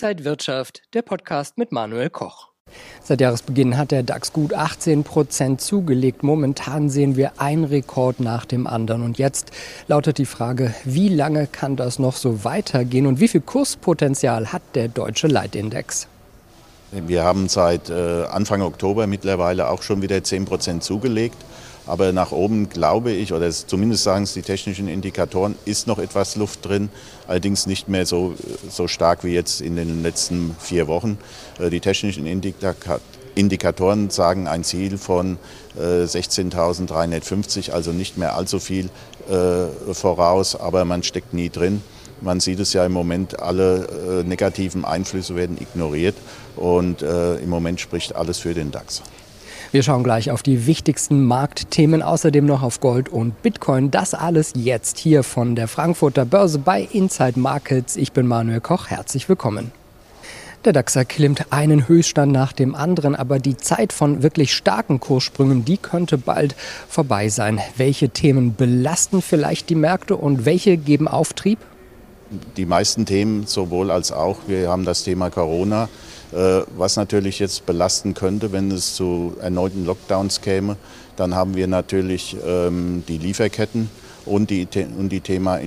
Inside Wirtschaft, der Podcast mit Manuel Koch. Seit Jahresbeginn hat der DAX gut 18 Prozent zugelegt. Momentan sehen wir einen Rekord nach dem anderen. Und jetzt lautet die Frage, wie lange kann das noch so weitergehen und wie viel Kurspotenzial hat der deutsche Leitindex? Wir haben seit äh, Anfang Oktober mittlerweile auch schon wieder 10 Prozent zugelegt. Aber nach oben glaube ich, oder zumindest sagen es die technischen Indikatoren, ist noch etwas Luft drin. Allerdings nicht mehr so, so stark wie jetzt in den letzten vier Wochen. Äh, die technischen Indikatoren sagen ein Ziel von 16.350, äh, also nicht mehr allzu viel voraus, aber man steckt nie drin. Man sieht es ja im Moment, alle negativen Einflüsse werden ignoriert und äh, im Moment spricht alles für den DAX. Wir schauen gleich auf die wichtigsten Marktthemen, außerdem noch auf Gold und Bitcoin. Das alles jetzt hier von der Frankfurter Börse bei Inside Markets. Ich bin Manuel Koch, herzlich willkommen. Der DAX erklimmt einen Höchststand nach dem anderen, aber die Zeit von wirklich starken Kurssprüngen, die könnte bald vorbei sein. Welche Themen belasten vielleicht die Märkte und welche geben Auftrieb? Die meisten Themen sowohl als auch. Wir haben das Thema Corona was natürlich jetzt belasten könnte, wenn es zu erneuten Lockdowns käme. Dann haben wir natürlich ähm, die Lieferketten und, die, und die Thema,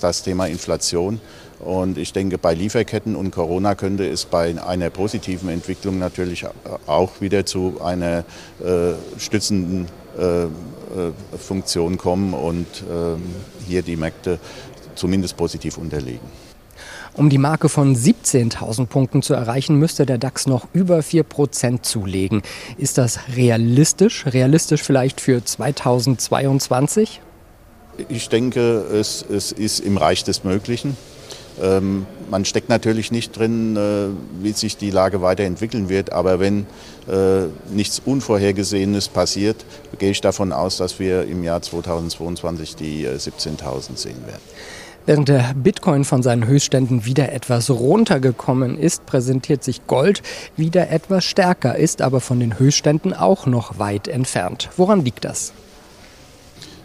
das Thema Inflation. Und ich denke, bei Lieferketten und Corona könnte es bei einer positiven Entwicklung natürlich auch wieder zu einer äh, stützenden äh, äh Funktion kommen und äh, hier die Märkte zumindest positiv unterlegen. Um die Marke von 17.000 Punkten zu erreichen, müsste der DAX noch über 4% zulegen. Ist das realistisch? Realistisch vielleicht für 2022? Ich denke, es, es ist im Reich des Möglichen. Ähm, man steckt natürlich nicht drin, äh, wie sich die Lage weiterentwickeln wird, aber wenn äh, nichts Unvorhergesehenes passiert, gehe ich davon aus, dass wir im Jahr 2022 die äh, 17.000 sehen werden. Während der Bitcoin von seinen Höchstständen wieder etwas runtergekommen ist, präsentiert sich Gold wieder etwas stärker, ist aber von den Höchstständen auch noch weit entfernt. Woran liegt das?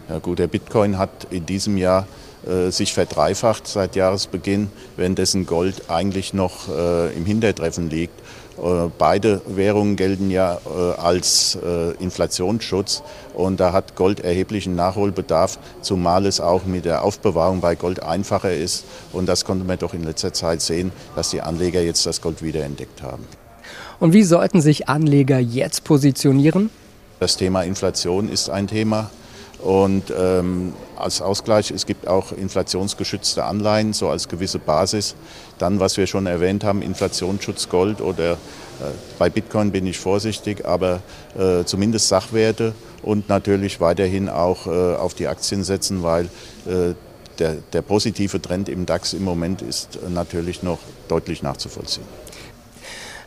Ja gut, der Bitcoin hat in diesem Jahr äh, sich verdreifacht seit Jahresbeginn, währenddessen Gold eigentlich noch äh, im Hintertreffen liegt. Äh, beide Währungen gelten ja äh, als äh, Inflationsschutz und da hat Gold erheblichen Nachholbedarf, zumal es auch mit der Aufbewahrung bei Gold einfacher ist. Und das konnte man doch in letzter Zeit sehen, dass die Anleger jetzt das Gold wiederentdeckt haben. Und wie sollten sich Anleger jetzt positionieren? Das Thema Inflation ist ein Thema. Und ähm, als Ausgleich, es gibt auch inflationsgeschützte Anleihen, so als gewisse Basis. Dann, was wir schon erwähnt haben, Inflationsschutz Gold oder äh, bei Bitcoin bin ich vorsichtig, aber äh, zumindest Sachwerte und natürlich weiterhin auch äh, auf die Aktien setzen, weil äh, der, der positive Trend im DAX im Moment ist natürlich noch deutlich nachzuvollziehen.